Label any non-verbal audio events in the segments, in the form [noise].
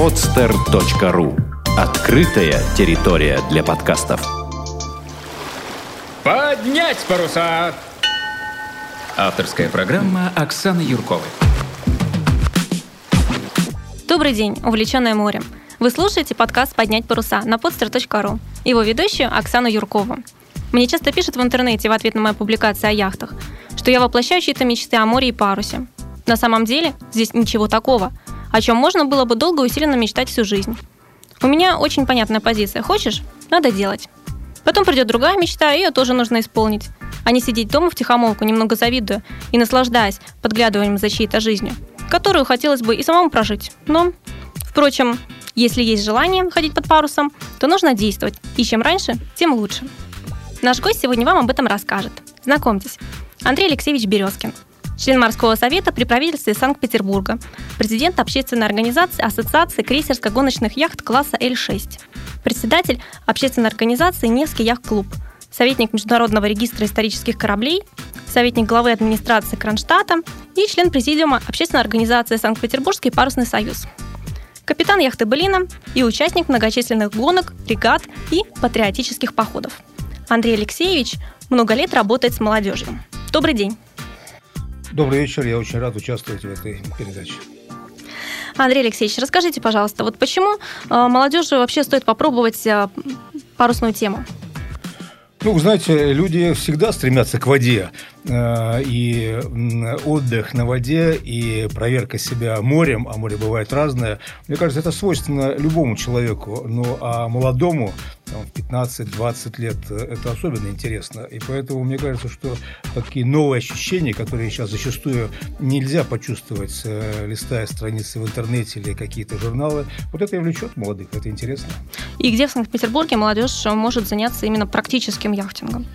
podster.ru Открытая территория для подкастов. Поднять паруса! Авторская программа Оксаны Юрковой. Добрый день, увлеченная морем. Вы слушаете подкаст «Поднять паруса» на podster.ru. Его ведущую Оксану Юркову. Мне часто пишут в интернете в ответ на мои публикации о яхтах, что я воплощаю чьи-то мечты о море и парусе. На самом деле здесь ничего такого, о чем можно было бы долго и усиленно мечтать всю жизнь. У меня очень понятная позиция. Хочешь? Надо делать. Потом придет другая мечта, ее тоже нужно исполнить. А не сидеть дома в тихомолку, немного завидуя и наслаждаясь подглядыванием за чьей-то жизнью, которую хотелось бы и самому прожить. Но, впрочем, если есть желание ходить под парусом, то нужно действовать. И чем раньше, тем лучше. Наш гость сегодня вам об этом расскажет. Знакомьтесь, Андрей Алексеевич Березкин, член морского совета при правительстве Санкт-Петербурга, президент общественной организации Ассоциации крейсерско-гоночных яхт класса Л-6, председатель общественной организации Невский яхт-клуб, советник Международного регистра исторических кораблей, советник главы администрации Кронштадта и член президиума общественной организации Санкт-Петербургский парусный союз капитан яхты «Былина» и участник многочисленных гонок, регат и патриотических походов. Андрей Алексеевич много лет работает с молодежью. Добрый день. Добрый вечер, я очень рад участвовать в этой передаче. Андрей Алексеевич, расскажите, пожалуйста, вот почему э, молодежи вообще стоит попробовать э, парусную тему? Ну, вы знаете, люди всегда стремятся к воде. Э, и отдых на воде, и проверка себя морем, а море бывает разное, мне кажется, это свойственно любому человеку. Ну, а молодому, в 15-20 лет, э, это особенно интересно. И поэтому мне кажется, что такие новые ощущения, которые сейчас зачастую нельзя почувствовать, э, листая страницы в интернете или какие-то журналы, вот это и влечет молодых, это интересно. И где в Санкт-Петербурге молодежь может заняться именно практическим яхтингом?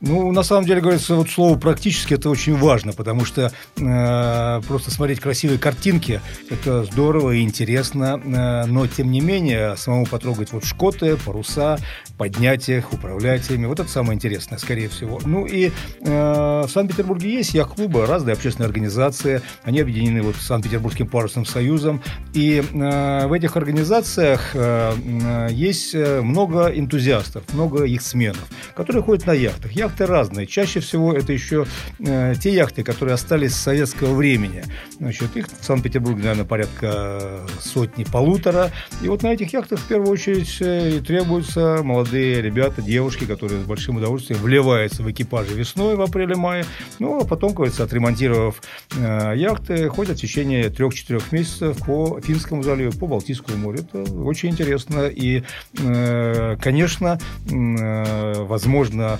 Ну, на самом деле, говорится, вот слово «практически» это очень важно, потому что э, просто смотреть красивые картинки – это здорово и интересно, э, но, тем не менее, самому потрогать вот шкоты, паруса, поднять их, управлять ими – вот это самое интересное, скорее всего. Ну, и э, в Санкт-Петербурге есть яхт-клубы, разные общественные организации, они объединены вот Санкт-Петербургским парусным союзом, и э, в этих организациях э, э есть много энтузиастов, много их сменов, которые ходят на яхтах яхты разные. Чаще всего это еще э, те яхты, которые остались с советского времени. Значит, их в Санкт-Петербурге, наверное, порядка сотни-полутора. И вот на этих яхтах в первую очередь э, требуются молодые ребята, девушки, которые с большим удовольствием вливаются в экипажи весной, в апреле-мае. Ну, а потом, кажется, отремонтировав э, яхты, ходят в течение трех-четырех месяцев по Финскому заливу, по Балтийскому морю. Это очень интересно. И, э, конечно, э, возможно,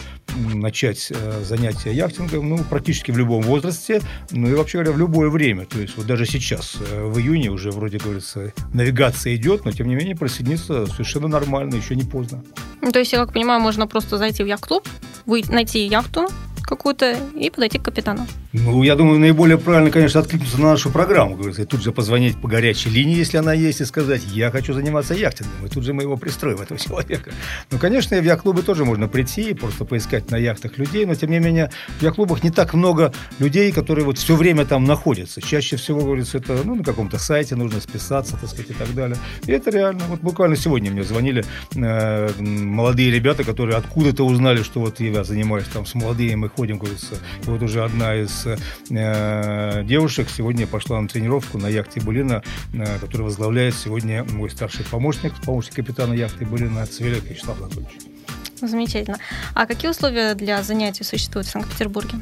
начать э, занятия яхтингом ну, практически в любом возрасте, ну и вообще говоря, в любое время. То есть вот даже сейчас, э, в июне уже вроде говорится, навигация идет, но тем не менее присоединиться совершенно нормально, еще не поздно. Ну, то есть, я как понимаю, можно просто зайти в яхт-клуб, найти яхту, какую-то и подойти к капитану. Ну, я думаю, наиболее правильно, конечно, откликнуться на нашу программу. Говорится, и тут же позвонить по горячей линии, если она есть, и сказать, я хочу заниматься яхтингом. И тут же мы его пристроим, [laughs] этого человека. Ну, конечно, в яхт-клубы тоже можно прийти и просто поискать на яхтах людей, но, тем не менее, в яхт-клубах не так много людей, которые вот все время там находятся. Чаще всего, говорится, это ну, на каком-то сайте нужно списаться, так сказать, и так далее. И это реально. Вот буквально сегодня мне звонили э, молодые ребята, которые откуда-то узнали, что вот я занимаюсь там с молодыми, ходим, говорится. Вот уже одна из э, девушек сегодня пошла на тренировку на яхте Булина, э, которую возглавляет сегодня мой старший помощник, помощник капитана яхты Булина Цвелек Вячеслав Анатольевич. Замечательно. А какие условия для занятий существуют в Санкт-Петербурге?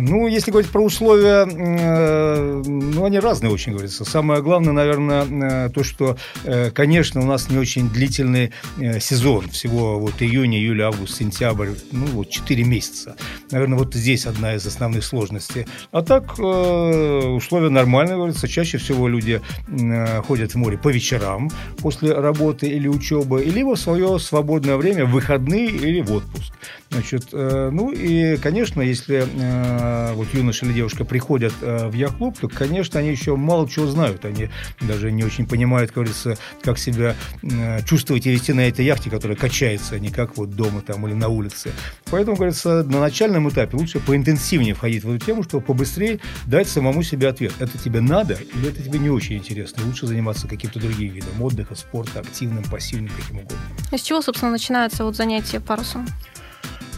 Ну, если говорить про условия, э, ну, они разные очень, говорится. Самое главное, наверное, э, то, что, э, конечно, у нас не очень длительный сезон. Всего вот июнь, июль, август, сентябрь, ну, вот 4 месяца. Наверное, вот здесь одна из основных сложностей. А так, условия нормальные, говорится. Чаще всего люди ходят в море по вечерам после работы или учебы, либо в свое свободное время, в выходные или в отпуск. Значит, э, ну и, конечно, если э, вот юноша или девушка приходят э, в яхт-клуб, то, конечно, они еще мало чего знают. Они даже не очень понимают, как говорится, как себя чувствовать и вести на этой яхте, которая качается, а не как вот дома там или на улице. Поэтому, говорится, на начальном этапе лучше поинтенсивнее входить в эту тему, чтобы побыстрее дать самому себе ответ. Это тебе надо или это тебе не очень интересно? Лучше заниматься каким-то другим видом отдыха, спорта, активным, пассивным, каким угодно. А с чего, собственно, начинается вот занятие парусом?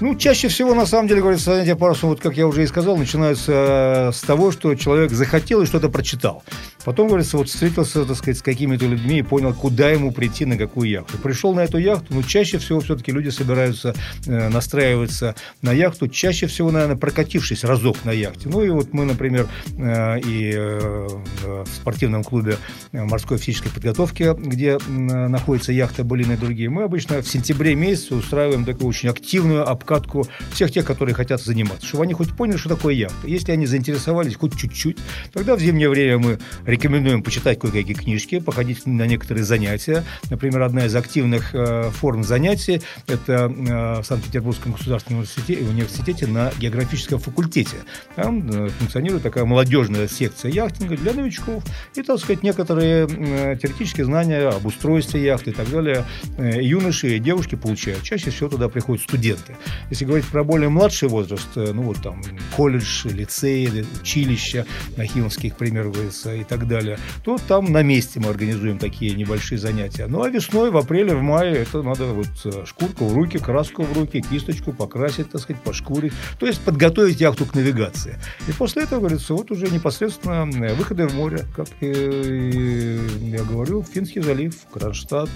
Ну, чаще всего, на самом деле, говорится, занятия парусом, вот как я уже и сказал, начинаются с того, что человек захотел и что-то прочитал. Потом, говорится, вот встретился, так сказать, с какими-то людьми и понял, куда ему прийти, на какую яхту. Пришел на эту яхту, но чаще всего все-таки люди собираются э, настраиваться на яхту, чаще всего, наверное, прокатившись разок на яхте. Ну и вот мы, например, э, и э, в спортивном клубе морской физической подготовки, где э, находится яхта Болина и другие, мы обычно в сентябре месяце устраиваем такую очень активную обкатку всех тех, которые хотят заниматься, чтобы они хоть поняли, что такое яхта. Если они заинтересовались хоть чуть-чуть, тогда в зимнее время мы Рекомендуем почитать кое-какие книжки, походить на некоторые занятия. Например, одна из активных э, форм занятий – это э, в Санкт-Петербургском государственном университете, университете на географическом факультете. Там э, функционирует такая молодежная секция яхтинга для новичков. И, так сказать, некоторые э, теоретические знания об устройстве яхты и так далее э, юноши и девушки получают. Чаще всего туда приходят студенты. Если говорить про более младший возраст, э, ну вот там колледж, лицей, училище, Нахимовских, к примеру, и так далее, то там на месте мы организуем такие небольшие занятия. Ну а весной, в апреле, в мае это надо вот э, шкурку в руки, краску в руки, кисточку покрасить, так сказать, пошкурить. То есть подготовить яхту к навигации. И после этого, говорится, вот уже непосредственно э, выходы в море, как и я говорю, Финский залив, Кронштадт,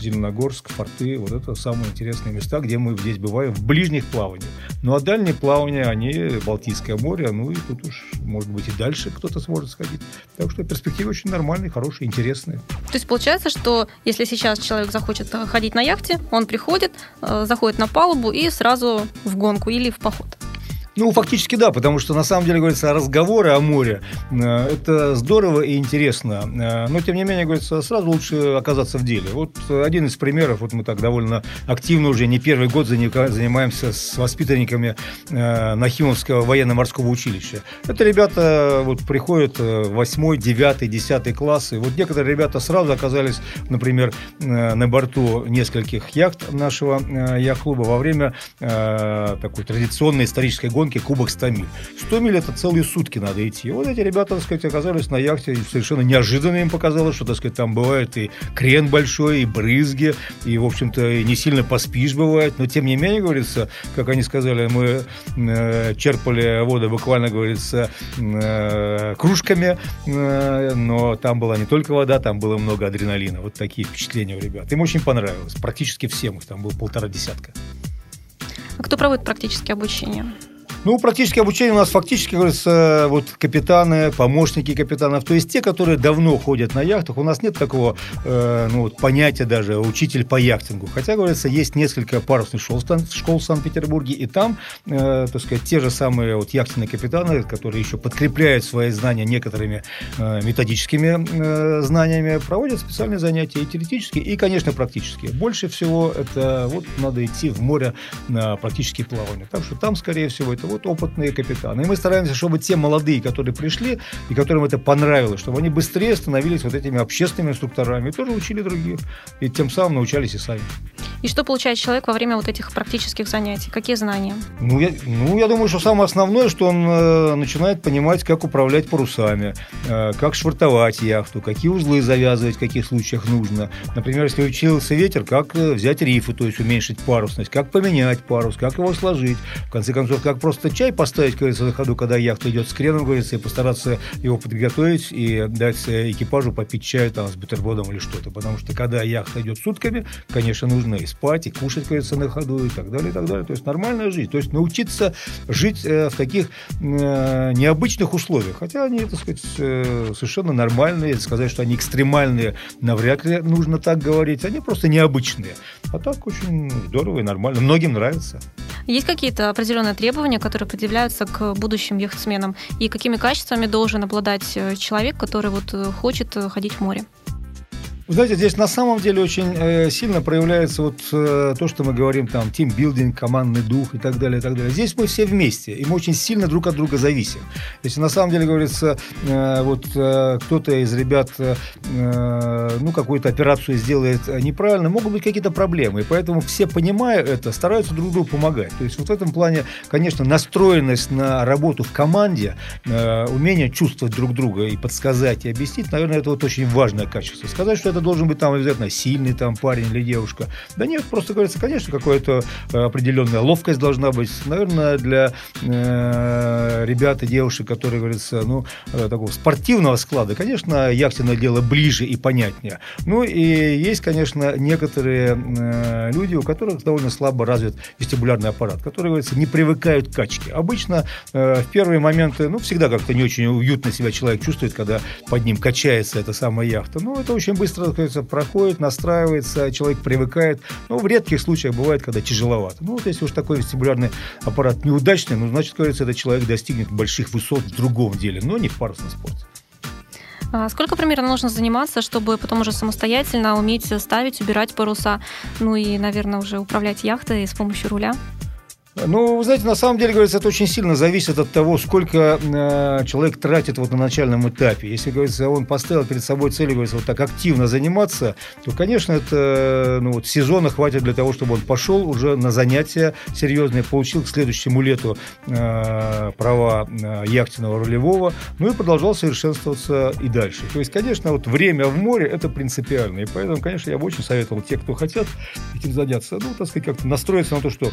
Зеленогорск, порты. Вот это самые интересные места, где мы здесь бываем в ближних плаваниях. Ну а дальние плавания, они Балтийское море, ну и тут уж, может быть, и дальше кто-то сможет сходить. Так что перспективы очень нормальные, хорошие, интересные. То есть получается, что если сейчас человек захочет ходить на яхте, он приходит, э, заходит на палубу и сразу в гонку или в поход? Ну, фактически да, потому что на самом деле, говорится, разговоры о море э, – это здорово и интересно. Э, но, тем не менее, говорится, сразу лучше оказаться в деле. Вот один из примеров, вот мы так довольно активно уже не первый год занимаемся с воспитанниками э, Нахимовского военно-морского училища. Это ребята вот приходят 8, 9, 10 классы. Вот некоторые ребята сразу оказались, например, на борту нескольких яхт нашего яхт-клуба во время такой традиционной исторической гонки гонки Кубок 100 миль. 100 миль – это целые сутки надо идти. Вот эти ребята, так сказать, оказались на яхте, и совершенно неожиданно им показалось, что, так сказать, там бывает и крен большой, и брызги, и, в общем-то, не сильно поспишь бывает, но, тем не менее, говорится, как они сказали, мы э, черпали воду буквально, говорится, э, кружками, э, но там была не только вода, там было много адреналина. Вот такие впечатления у ребят. Им очень понравилось. Практически всем их там было полтора десятка. А кто проводит практическое обучение? Ну, практически обучение у нас фактически, говорится, вот капитаны, помощники капитанов, то есть те, которые давно ходят на яхтах. У нас нет такого э, ну, вот, понятия даже учитель по яхтингу. Хотя, говорится, есть несколько парусных школ, школ в Санкт-Петербурге, и там, э, так сказать, те же самые вот яхтенные капитаны, которые еще подкрепляют свои знания некоторыми э, методическими э, знаниями, проводят специальные занятия и теоретические, и, конечно, практические. Больше всего это вот надо идти в море на практические плавания. Так что там, скорее всего, это вот опытные капитаны. И мы стараемся, чтобы те молодые, которые пришли и которым это понравилось, чтобы они быстрее становились вот этими общественными инструкторами и тоже учили других. И тем самым научались и сами. И что получает человек во время вот этих практических занятий? Какие знания? Ну, я, ну, я думаю, что самое основное, что он э, начинает понимать, как управлять парусами, э, как швартовать яхту, какие узлы завязывать, в каких случаях нужно. Например, если учился ветер, как э, взять рифы, то есть уменьшить парусность, как поменять парус, как его сложить. В конце концов, как просто чай поставить, говорится, на ходу, когда яхта идет с креном, говорится, и постараться его подготовить и дать э, экипажу попить чаю там с бутербродом или что-то. Потому что когда яхта идет сутками, конечно, нужно и спать, и кушать, говорится, на ходу, и так далее, и так далее. То есть нормальная жизнь. То есть научиться жить э, в таких э, необычных условиях. Хотя они, так сказать, совершенно нормальные. Сказать, что они экстремальные, навряд ли нужно так говорить. Они просто необычные. А так очень здорово и нормально. Многим нравится. Есть какие-то определенные требования, которые предъявляются к будущим яхтсменам? И какими качествами должен обладать э, человек, который вот э, хочет э, ходить в море? Вы знаете, здесь на самом деле очень э, сильно проявляется вот э, то, что мы говорим там, тимбилдинг, командный дух и так далее, и так далее. Здесь мы все вместе, и мы очень сильно друг от друга зависим. Если на самом деле говорится, э, вот э, кто-то из ребят, э, ну, какую-то операцию сделает неправильно, могут быть какие-то проблемы, и поэтому все, понимая это, стараются друг другу помогать. То есть вот в этом плане, конечно, настроенность на работу в команде, э, умение чувствовать друг друга и подсказать, и объяснить, наверное, это вот очень важное качество. Сказать, что это должен быть там обязательно сильный там парень или девушка. Да нет, просто говорится, конечно, какая-то э, определенная ловкость должна быть. Наверное, для э, ребят и девушек, которые, говорится, ну, э, такого спортивного склада, конечно, яхтенное дело ближе и понятнее. Ну, и есть, конечно, некоторые э, люди, у которых довольно слабо развит вестибулярный аппарат, которые, говорится, не привыкают к качке. Обычно э, в первые моменты, ну, всегда как-то не очень уютно себя человек чувствует, когда под ним качается эта самая яхта. Ну, это очень быстро кажется, проходит, настраивается, человек привыкает. Но в редких случаях бывает, когда тяжеловато. Ну, вот если уж такой вестибулярный аппарат неудачный, ну, значит, кажется, этот человек достигнет больших высот в другом деле, но не в парусном спорте. А сколько примерно нужно заниматься, чтобы потом уже самостоятельно уметь ставить, убирать паруса, ну и, наверное, уже управлять яхтой с помощью руля? Ну, вы знаете, на самом деле, говорится, это очень сильно зависит от того, сколько э, человек тратит вот на начальном этапе. Если, говорится, он поставил перед собой цель, говорится, вот так активно заниматься, то, конечно, это ну, вот, сезона хватит для того, чтобы он пошел уже на занятия серьезные, получил к следующему лету э, права э, яхтенного рулевого, ну и продолжал совершенствоваться и дальше. То есть, конечно, вот время в море – это принципиально. И поэтому, конечно, я бы очень советовал те, кто хотят этим заняться, ну, так сказать, как-то настроиться на то, что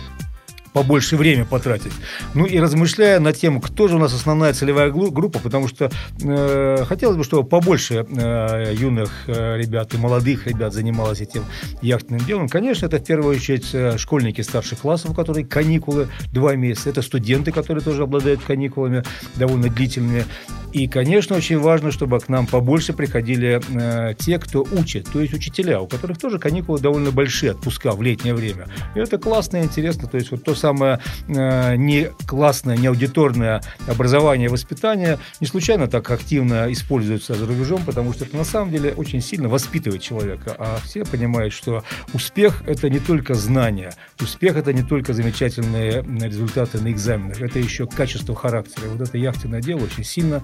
побольше время потратить. Ну и размышляя на тему, кто же у нас основная целевая группа, потому что э, хотелось бы, чтобы побольше э, юных э, ребят и молодых ребят занималось этим яхтенным делом. Конечно, это в первую очередь э, школьники старших классов, у которых каникулы два месяца. Это студенты, которые тоже обладают каникулами довольно длительными. И, конечно, очень важно, чтобы к нам побольше приходили э, те, кто учит, то есть учителя, у которых тоже каникулы довольно большие, отпуска в летнее время. И это классно и интересно. То есть вот то самое э, не классное, не аудиторное образование и воспитание не случайно так активно используется за рубежом, потому что это на самом деле очень сильно воспитывает человека. А все понимают, что успех – это не только знания, успех – это не только замечательные результаты на экзаменах, это еще качество характера. Вот это яхтенное дело очень сильно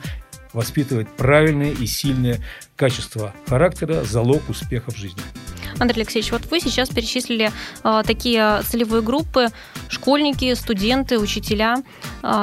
воспитывает правильные и сильные качества характера, залог успеха в жизни. Андрей Алексеевич, вот вы сейчас перечислили э, такие целевые группы, школьники, студенты, учителя,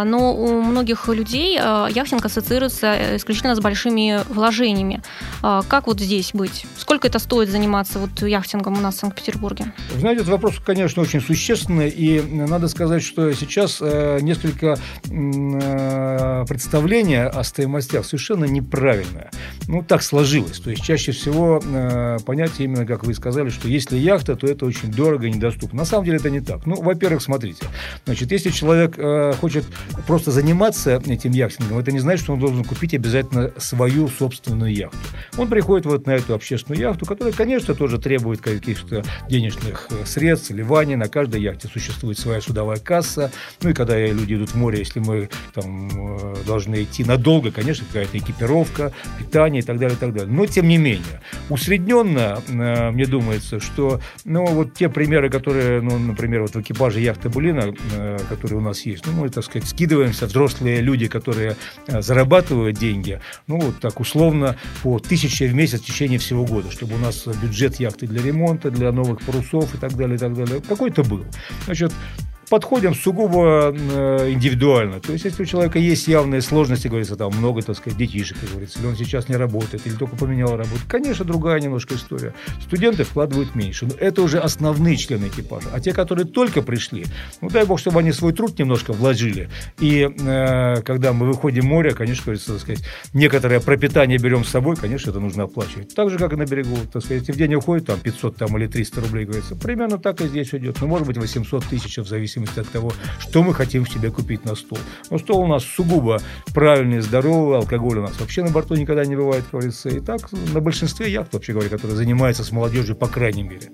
но у многих людей э, яхтинг ассоциируется исключительно с большими вложениями. Э, как вот здесь быть? Сколько это стоит заниматься вот яхтингом у нас в Санкт-Петербурге? Знаете, этот вопрос, конечно, очень существенный, и надо сказать, что сейчас э, несколько э, представления о стоимостях совершенно неправильное. Ну, так сложилось. То есть чаще всего э, понятие именно, как вы сказали, что если яхта, то это очень дорого и недоступно. На самом деле это не так. Ну, во-первых, смотрите. Значит, если человек э, хочет просто заниматься этим яхтингом, это не значит, что он должен купить обязательно свою собственную яхту. Он приходит вот на эту общественную яхту, которая, конечно, тоже требует каких-то денежных э, средств, ливаний. На каждой яхте существует своя судовая касса. Ну и когда люди идут в море, если мы там э, должны идти надолго, конечно, какая-то экипировка, питание и так далее, и так далее. Но, тем не менее, усредненно, э, мне думается, что, ну, вот те примеры, которые, ну, например, вот в экипаже яхты Булина, которые у нас есть, ну, мы, так сказать, скидываемся, взрослые люди, которые э, зарабатывают деньги, ну, вот так условно, по тысяче в месяц в течение всего года, чтобы у нас бюджет яхты для ремонта, для новых парусов и так далее, и так далее, какой-то был. Значит, подходим сугубо э, индивидуально. То есть, если у человека есть явные сложности, говорится, там много, так сказать, детишек, как говорится, или он сейчас не работает, или только поменял работу, конечно, другая немножко история. Студенты вкладывают меньше. Но это уже основные члены экипажа. А те, которые только пришли, ну, дай бог, чтобы они свой труд немножко вложили. И э, когда мы выходим в море, конечно, говорится, так сказать, некоторое пропитание берем с собой, конечно, это нужно оплачивать. Так же, как и на берегу. Так сказать, если в день уходит там 500 там, или 300 рублей, говорится, примерно так и здесь идет. Ну, может быть, 800 тысяч в зависимости зависимости от того, что мы хотим себе купить на стол. Но стол у нас сугубо правильный, здоровый, алкоголь у нас вообще на борту никогда не бывает, как говорится. И так на большинстве яхт, вообще говоря, которые занимаются с молодежью, по крайней мере.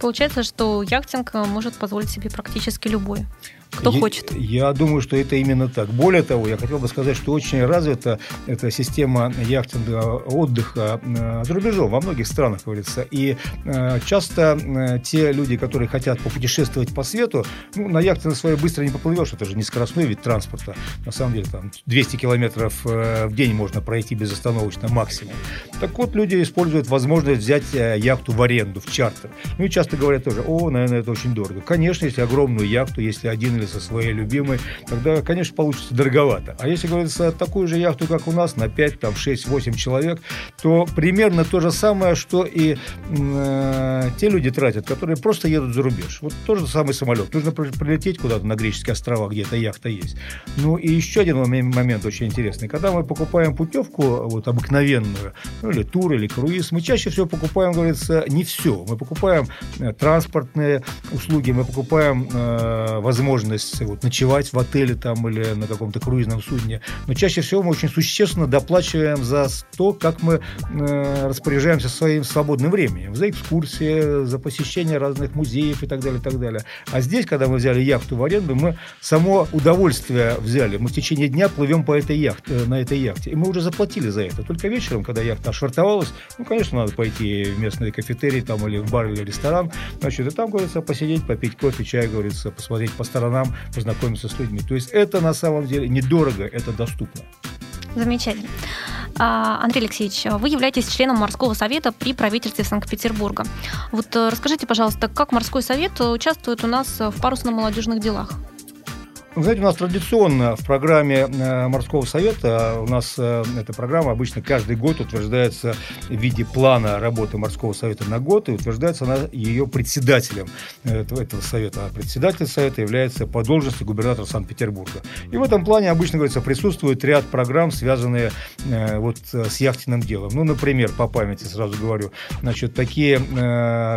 Получается, что яхтинг может позволить себе практически любой. Кто я, хочет. Я думаю, что это именно так. Более того, я хотел бы сказать, что очень развита эта система яхтинга отдыха э, за рубежом, во многих странах, говорится. И э, часто э, те люди, которые хотят попутешествовать по свету, ну, на яхте на своей быстро не поплывешь, это же не скоростной вид транспорта. На самом деле, там 200 километров в день можно пройти безостановочно максимум. Так вот, люди используют возможность взять яхту в аренду, в чартер. Ну и часто говорят тоже, о, наверное, это очень дорого. Конечно, если огромную яхту, если один или со своей любимой, тогда, конечно, получится дороговато. А если говорится такую же яхту, как у нас, на 5, там, 6, 8 человек, то примерно то же самое, что и э, те люди тратят, которые просто едут за рубеж. Вот тот же самый самолет. Нужно прилететь куда-то на греческие острова, где эта яхта есть. Ну и еще один момент очень интересный. Когда мы покупаем путевку вот обыкновенную, ну или тур, или круиз, мы чаще всего покупаем, говорится, не все. Мы покупаем э, транспортные услуги, мы покупаем э, возможность вот, ночевать в отеле там или на каком-то круизном судне. Но чаще всего мы очень существенно доплачиваем за то, как мы э, распоряжаемся своим свободным временем. За экскурсии, за посещение разных музеев и так далее, и так далее. А здесь, когда мы взяли яхту в аренду, мы само удовольствие взяли. Мы в течение дня плывем по этой яхте, э, на этой яхте. И мы уже заплатили за это. Только вечером, когда яхта ошвартовалась, ну, конечно, надо пойти в местный кафетерий там, или в бар, или ресторан. Значит, и там, говорится, посидеть, попить кофе, чай, говорится, посмотреть по сторонам, познакомиться с людьми. То есть это на самом деле недорого, это доступно. Замечательно. А, Андрей Алексеевич, вы являетесь членом морского совета при правительстве Санкт-Петербурга. Вот э, расскажите, пожалуйста, как морской совет участвует у нас в парусно-молодежных делах? Знаете, у нас традиционно в программе э, Морского совета, у нас э, эта программа обычно каждый год утверждается в виде плана работы Морского совета на год, и утверждается она ее председателем этого, совета. А председатель совета является по должности губернатора Санкт-Петербурга. И в этом плане обычно, говорится, присутствует ряд программ, связанные э, вот с яхтенным делом. Ну, например, по памяти сразу говорю, значит, такие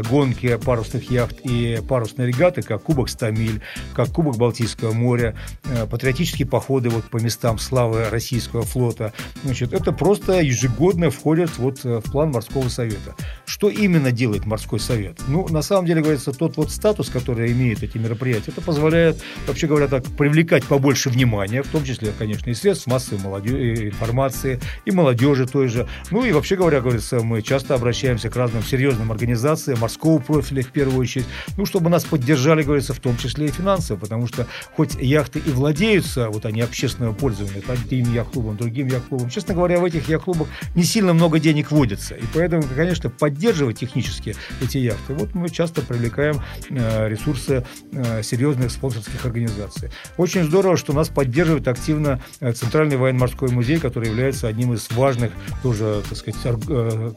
гонки парусных яхт и парусные регаты, как Кубок 100 миль, как Кубок Балтийского моря, моря, э, патриотические походы вот по местам славы российского флота. Значит, это просто ежегодно входит вот э, в план морского совета. Что именно делает морской совет? Ну, на самом деле, говорится, тот вот статус, который имеют эти мероприятия, это позволяет, вообще говоря так, привлекать побольше внимания, в том числе, конечно, и средств массовой молодежи, информации, и молодежи той же. Ну и вообще говоря, говорится, мы часто обращаемся к разным серьезным организациям морского профиля в первую очередь, ну, чтобы нас поддержали, говорится, в том числе и финансово, потому что хоть яхты и владеются, вот они общественного пользования, одним яхт-клубом, другим яхт-клубом. Честно говоря, в этих яхт-клубах не сильно много денег водится. И поэтому, конечно, поддерживать технически эти яхты. Вот мы часто привлекаем э, ресурсы э, серьезных спонсорских организаций. Очень здорово, что нас поддерживает активно э, Центральный военно-морской музей, который является одним из важных тоже, так сказать,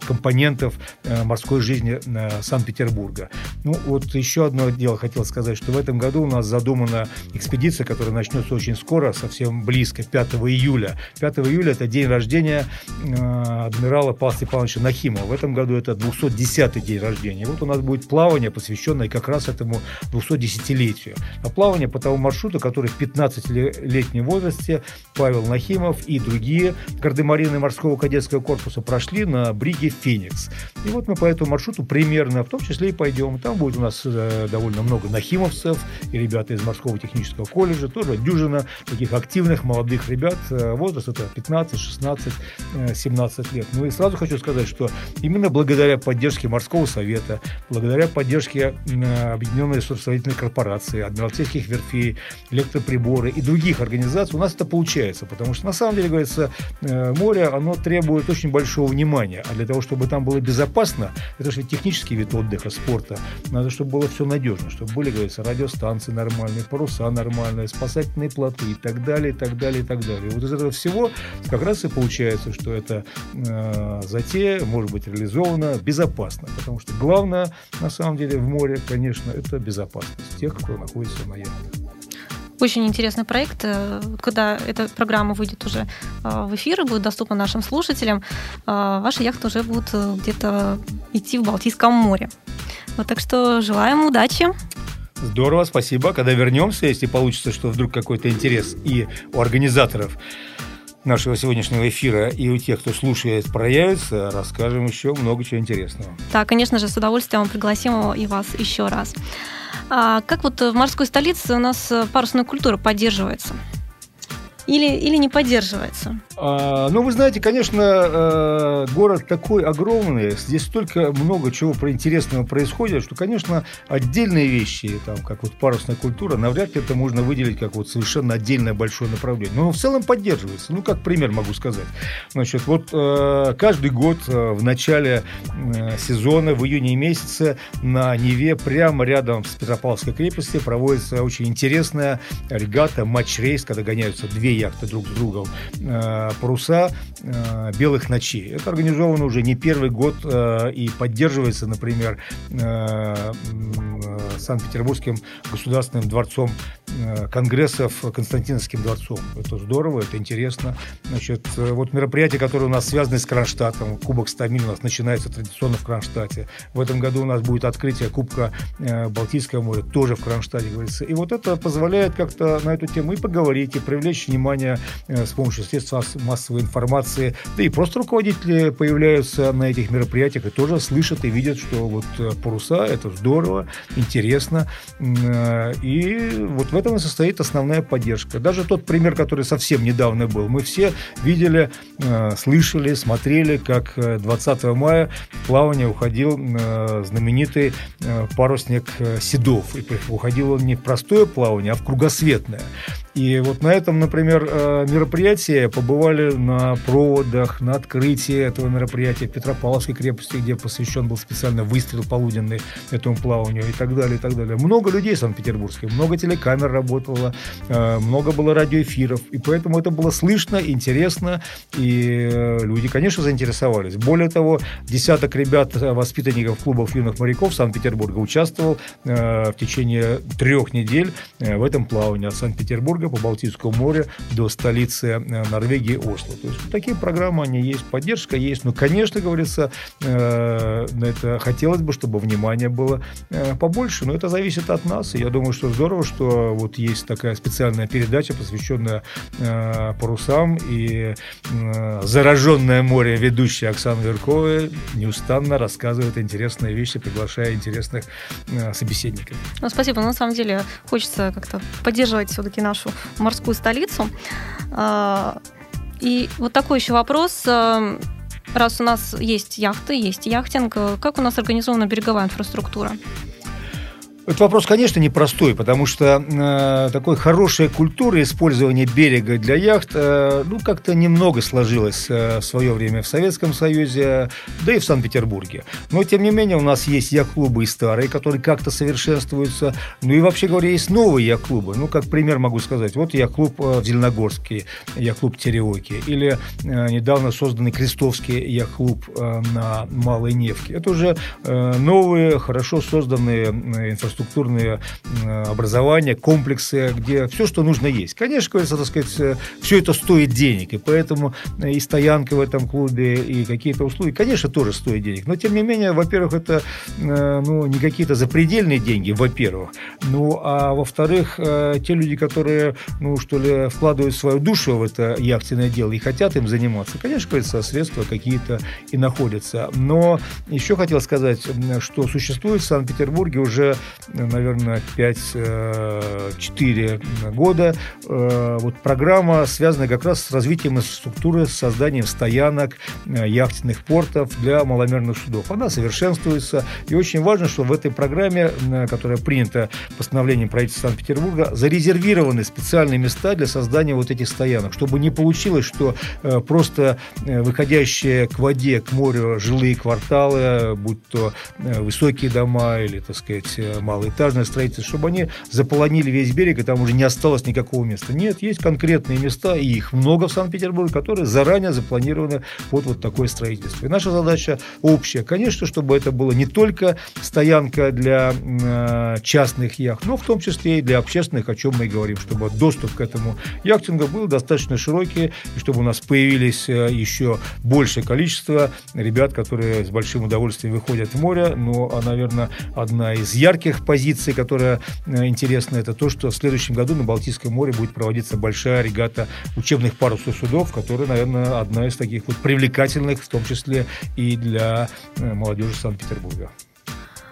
компонентов морской жизни Санкт-Петербурга. Ну, вот еще одно дело хотел сказать, что в этом году у нас задумана экспедиция которая начнется очень скоро, совсем близко, 5 июля. 5 июля – это день рождения э, адмирала Павла Степановича Нахимова. В этом году это 210-й день рождения. Вот у нас будет плавание, посвященное как раз этому 210-летию. А плавание по тому маршруту, который в 15-летнем возрасте Павел Нахимов и другие гардемарины морского кадетского корпуса прошли на бриге «Феникс». И вот мы по этому маршруту примерно, в том числе и пойдем. Там будет у нас э, довольно много нахимовцев и ребята из морского технического колледжа, колледже, тоже дюжина таких активных молодых ребят. Э, возраст это 15, 16, 17 лет. Ну и сразу хочу сказать, что именно благодаря поддержке Морского совета, благодаря поддержке Объединенной строительной корпорации, Адмиралтейских верфей, электроприборы и других организаций у нас это получается. Потому что на самом деле, говорится, э, море, оно требует очень большого внимания. А для того, чтобы там было безопасно, это же технический вид отдыха, спорта, надо, чтобы было все надежно, чтобы были, говорится, радиостанции нормальные, паруса нормальные, спасательные плоты и так далее, и так далее, и так далее. Вот из этого всего как раз и получается, что это э, затея может быть реализована безопасно, потому что главное на самом деле в море, конечно, это безопасность тех, кто находится на яхтах. Очень интересный проект. Э, когда эта программа выйдет уже э, в эфир и будет доступна нашим слушателям, э, ваши яхты уже будут где-то идти в Балтийском море. Вот так что желаем удачи. Здорово, спасибо. Когда вернемся, если получится, что вдруг какой-то интерес и у организаторов нашего сегодняшнего эфира и у тех, кто слушает, проявится, расскажем еще много чего интересного. Да, конечно же, с удовольствием пригласим и вас еще раз. А как вот в морской столице у нас парусная культура поддерживается? Или, или не поддерживается? А, ну, вы знаете, конечно, э, город такой огромный, здесь столько много чего про интересного происходит, что, конечно, отдельные вещи, там, как вот парусная культура, навряд ли это можно выделить как вот совершенно отдельное большое направление. Но в целом поддерживается. Ну, как пример могу сказать. Значит, вот э, каждый год э, в начале сезона, в июне месяце на Неве, прямо рядом с Петропавловской крепостью, проводится очень интересная регата, матч-рейс, когда гоняются две яхты друг с другом паруса э, белых ночей. Это организовано уже не первый год э, и поддерживается, например, э, Санкт-Петербургским государственным дворцом конгрессов Константиновским дворцом. Это здорово, это интересно. Значит, вот мероприятия, которые у нас связаны с Кронштадтом, Кубок 100 миль у нас начинается традиционно в Кронштадте. В этом году у нас будет открытие Кубка Балтийского моря, тоже в Кронштадте, говорится. И вот это позволяет как-то на эту тему и поговорить, и привлечь внимание с помощью средств массовой информации, да и просто руководители появляются на этих мероприятиях и тоже слышат и видят, что вот э, паруса – это здорово, интересно, э, и вот в этом и состоит основная поддержка. Даже тот пример, который совсем недавно был, мы все видели, э, слышали, смотрели, как 20 мая плавание уходил знаменитый парусник Седов. И уходил он не в простое плавание, а в кругосветное. И вот на этом, например, мероприятии побывали на проводах, на открытии этого мероприятия Петропавловской крепости, где посвящен был специально выстрел полуденный этому плаванию и так далее, и так далее. Много людей в Санкт-Петербурге, много телекамер работало, э, много было радиоэфиров, и поэтому это было слышно, интересно, и э, люди, конечно, заинтересовались. Более того, десяток ребят, э, воспитанников клубов юных моряков Санкт-Петербурга участвовал в течение трех недель в этом плавании от Санкт-Петербурга по Балтийскому морю до столицы Норвегии Осло. То есть такие программы, они есть, поддержка есть. Но, конечно, говорится, э, это хотелось бы, чтобы внимание было э, побольше, но это зависит от нас. И я думаю, что здорово, что вот есть такая специальная передача, посвященная э, парусам, и зараженное море ведущая Оксана Веркова неустанно рассказывает интересные вещи, приглашая интересных собеседников. Ну, спасибо. На самом деле хочется как-то поддерживать все-таки нашу морскую столицу. А, и вот такой еще вопрос. Эм, раз у нас есть яхты, есть яхтинг, как у нас организована береговая инфраструктура? Этот вопрос, конечно, непростой, потому что э, такой хорошей культуры использования берега для яхт, э, ну, как-то немного сложилось э, в свое время в Советском Союзе, да и в Санкт-Петербурге. Но, тем не менее, у нас есть яхт-клубы и старые, которые как-то совершенствуются. Ну и, вообще говоря, есть новые яхт-клубы. Ну, как пример могу сказать. Вот яхт-клуб э, в Зеленогорске, яхт-клуб Тереоки. Или э, недавно созданный Крестовский яхт-клуб э, на Малой Невке. Это уже э, новые, хорошо созданные э, инфраструктуры инфраструктурные образования, комплексы, где все, что нужно есть. Конечно, говорится, так сказать, э, все это стоит денег, и поэтому э, и стоянка в этом клубе, и какие-то услуги, конечно, тоже стоят денег. Но, тем не менее, во-первых, это э, ну, не какие-то запредельные деньги, во-первых. Ну, а во-вторых, те люди, которые, ну, что ли, вкладывают свою душу в это яхтенное дело и хотят им заниматься, конечно, говорится, средства какие-то и находятся. Но еще хотел сказать, что существует в Санкт-Петербурге уже наверное, 5-4 года. Э, вот программа связана как раз с развитием инфраструктуры, с созданием стоянок, э, яхтенных портов для маломерных судов. Она совершенствуется. И очень важно, что в этой программе, которая принята постановлением правительства Санкт-Петербурга, зарезервированы специальные места для создания вот этих стоянок, чтобы не получилось, что э, просто выходящие к воде, к морю жилые кварталы, будь то высокие дома или, так сказать, малоэтажное строительство, чтобы они заполонили весь берег, и там уже не осталось никакого места. Нет, есть конкретные места, и их много в Санкт-Петербурге, которые заранее запланированы под вот такое строительство. И наша задача общая, конечно, чтобы это было не только стоянка для э, частных яхт, но в том числе и для общественных, о чем мы и говорим, чтобы доступ к этому яхтингу был достаточно широкий, и чтобы у нас появились э, еще большее количество ребят, которые с большим удовольствием выходят в море. А, наверное, одна из ярких позиций, которая интересна, это то, что в следующем году на Балтийском море будет проводиться большая регата учебных парусных судов, которая, наверное, одна из таких вот привлекательных, в том числе и для молодежи Санкт-Петербурга.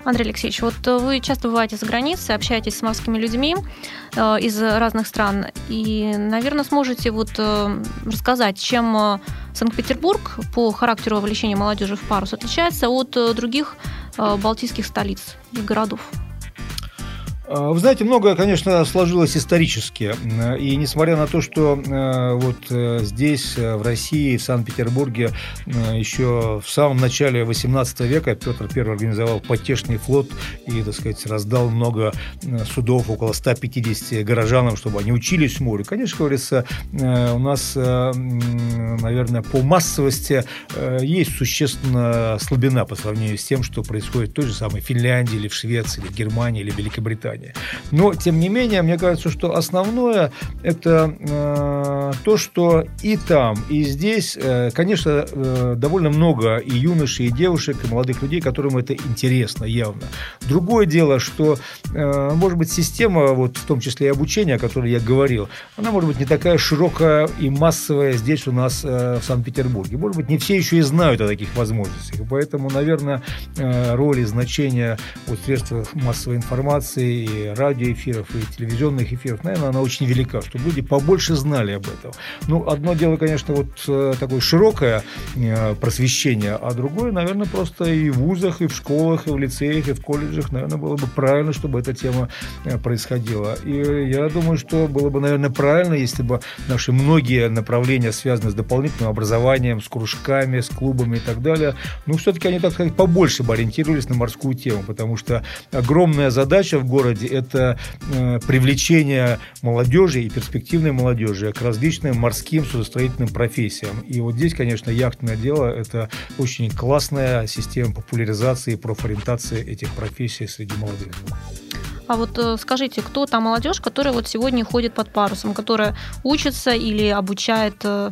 Андрей Алексеевич, вот вы часто бываете за границей, общаетесь с морскими людьми э, из разных стран, и, наверное, сможете вот э, рассказать, чем э, Санкт-Петербург по характеру вовлечения молодежи в парус отличается от э, других э, балтийских столиц и городов. А, вы знаете, многое, конечно, сложилось исторически. И несмотря на то, что э, вот э, здесь, э, в России, в Санкт-Петербурге, еще в самом начале XVIII века Петр I организовал потешный флот и, так сказать, раздал много судов, около 150 горожанам, чтобы они учились морю. Конечно, говорится, у нас, наверное, по массовости есть существенно слабина по сравнению с тем, что происходит в той же самой Финляндии или в Швеции, или в Германии, или в Великобритании образования. Но, тем не менее, мне кажется, что основное – это э, то, что и там, и здесь, э, конечно, э, довольно много и юношей, и девушек, и молодых людей, которым это интересно явно. Другое дело, что, э, может быть, система, вот, в том числе и обучения, о которой я говорил, она, может быть, не такая широкая и массовая здесь у нас э, в Санкт-Петербурге. Может быть, не все еще и знают о таких возможностях. Поэтому, наверное, э, роль и значение вот, средств массовой информации радиоэфиров, и телевизионных эфиров, наверное, она очень велика, чтобы люди побольше знали об этом. Ну, одно дело, конечно, вот э, такое широкое э, просвещение, а другое, наверное, просто и в вузах, и в школах, и в лицеях, и в колледжах, наверное, было бы правильно, чтобы эта тема э, происходила. И я думаю, что было бы, наверное, правильно, если бы наши многие направления, связанные с дополнительным образованием, с кружками, с клубами и так далее, ну, все-таки они, так сказать, побольше бы ориентировались на морскую тему, потому что огромная задача в городе городе – это э, привлечение молодежи и перспективной молодежи к различным морским судостроительным профессиям. И вот здесь, конечно, яхтное дело – это очень классная система популяризации и профориентации этих профессий среди молодых. А вот э, скажите, кто та молодежь, которая вот сегодня ходит под парусом, которая учится или обучает э,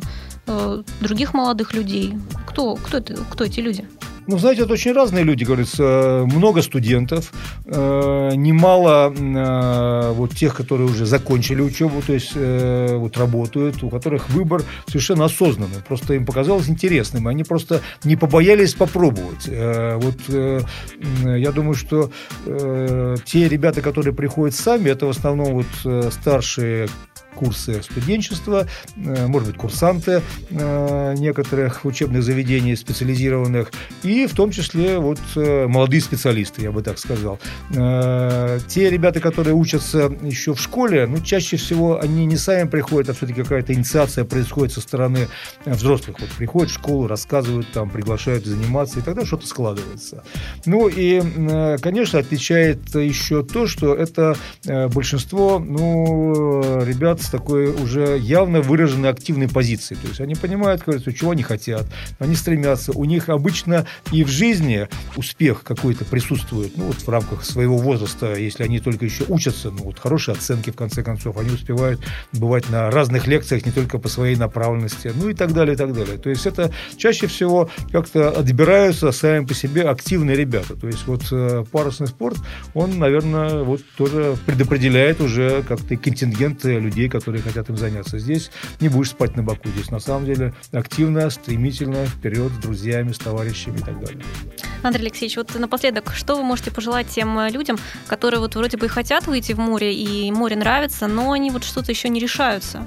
других молодых людей? Кто, кто, это, кто эти люди? Ну, знаете, это очень разные люди, говорится, много студентов, э, немало э, вот тех, которые уже закончили учебу, то есть э, вот работают, у которых выбор совершенно осознанный, просто им показалось интересным, они просто не побоялись попробовать. Вот я думаю, что те ребята, которые приходят сами, это в основном вот старшие курсы студенчества, э, может быть, курсанты э, некоторых учебных заведений специализированных, и в том числе вот э, молодые специалисты, я бы так сказал. Те ребята, которые учатся еще в школе, ну, чаще всего они не сами приходят, а все-таки какая-то инициация происходит со стороны взрослых. Вот приходят в школу, рассказывают, там, приглашают заниматься, и тогда что-то складывается. Ну, и, конечно, отличает еще то, что это большинство, ну, ребят с такой уже явно выраженной активной позицией. То есть они понимают, кажется, чего они хотят, они стремятся. У них обычно и в жизни успех какой-то присутствует, ну вот в рамках своего возраста, если они только еще учатся, ну вот хорошие оценки в конце концов, они успевают бывать на разных лекциях не только по своей направленности, ну и так далее, и так далее. То есть это чаще всего как-то отбираются сами по себе активные ребята. То есть вот э, парусный спорт, он, наверное, вот тоже предопределяет уже как-то контингент людей, которые хотят им заняться. Здесь не будешь спать на боку. Здесь на самом деле активно, стремительно, вперед с друзьями, с товарищами и так далее. Андрей Алексеевич, вот напоследок, что вы можете пожелать тем людям, которые вот вроде бы и хотят выйти в море, и море нравится, но они вот что-то еще не решаются?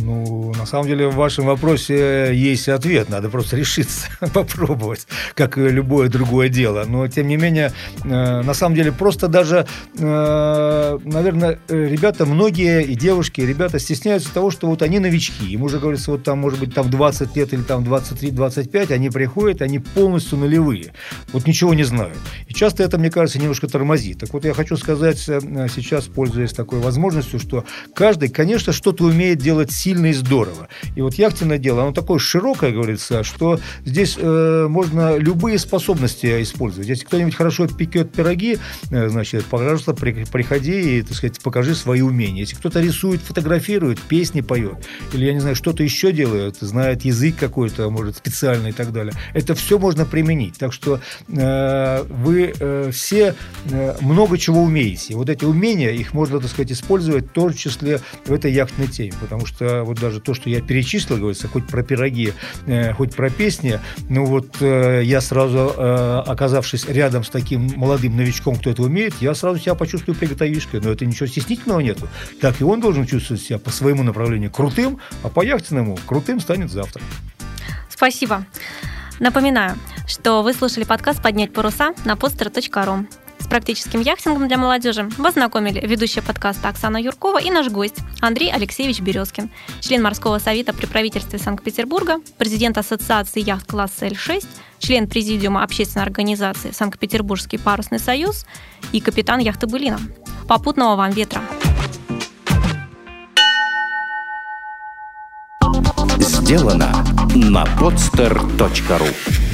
Ну, на самом деле в вашем вопросе есть ответ. Надо просто решиться, [laughs] попробовать, как и любое другое дело. Но, тем не менее, э, на самом деле, просто даже, э, наверное, ребята, многие и девушки, и ребята стесняются того, что вот они новички. Им уже говорится, вот там, может быть, там 20 лет или там 23-25, они приходят, они полностью нулевые. Вот ничего не знают. И часто это, мне кажется, немножко тормозит. Так вот, я хочу сказать э, сейчас, пользуясь такой возможностью, что каждый, конечно, что-то умеет делать сильно и здорово. И вот яхтенное дело, оно такое широкое, говорится, что здесь э, можно любые способности использовать. Если кто-нибудь хорошо пекет пироги, э, значит, пожалуйста, при, приходи и, так сказать, покажи свои умения. Если кто-то рисует, фотографирует, песни поет, или, я не знаю, что-то еще делает, знает язык какой-то, может, специальный и так далее, это все можно применить. Так что э, вы э, все э, много чего умеете. Вот эти умения, их можно, так сказать, использовать в том числе в этой яхтной теме. Потому что вот даже то, что я перечислил, говорится, хоть про пироги, э, хоть про песни, ну вот э, я сразу, э, оказавшись рядом с таким молодым новичком, кто это умеет, я сразу себя почувствую приготовишкой. Но это ничего стеснительного нету. Так и он должен чувствовать себя по своему направлению крутым, а по яхтенному крутым станет завтра. Спасибо. Напоминаю, что вы слушали подкаст «Поднять паруса» на podster.ru. С практическим яхтингом для молодежи вас знакомили ведущая подкаста Оксана Юркова и наш гость Андрей Алексеевич Березкин, член морского совета при правительстве Санкт-Петербурга, президент Ассоциации яхт-класса Л-6, член президиума общественной организации Санкт-Петербургский парусный союз и капитан яхты «Былина». Попутного вам ветра! Сделано на podster.ru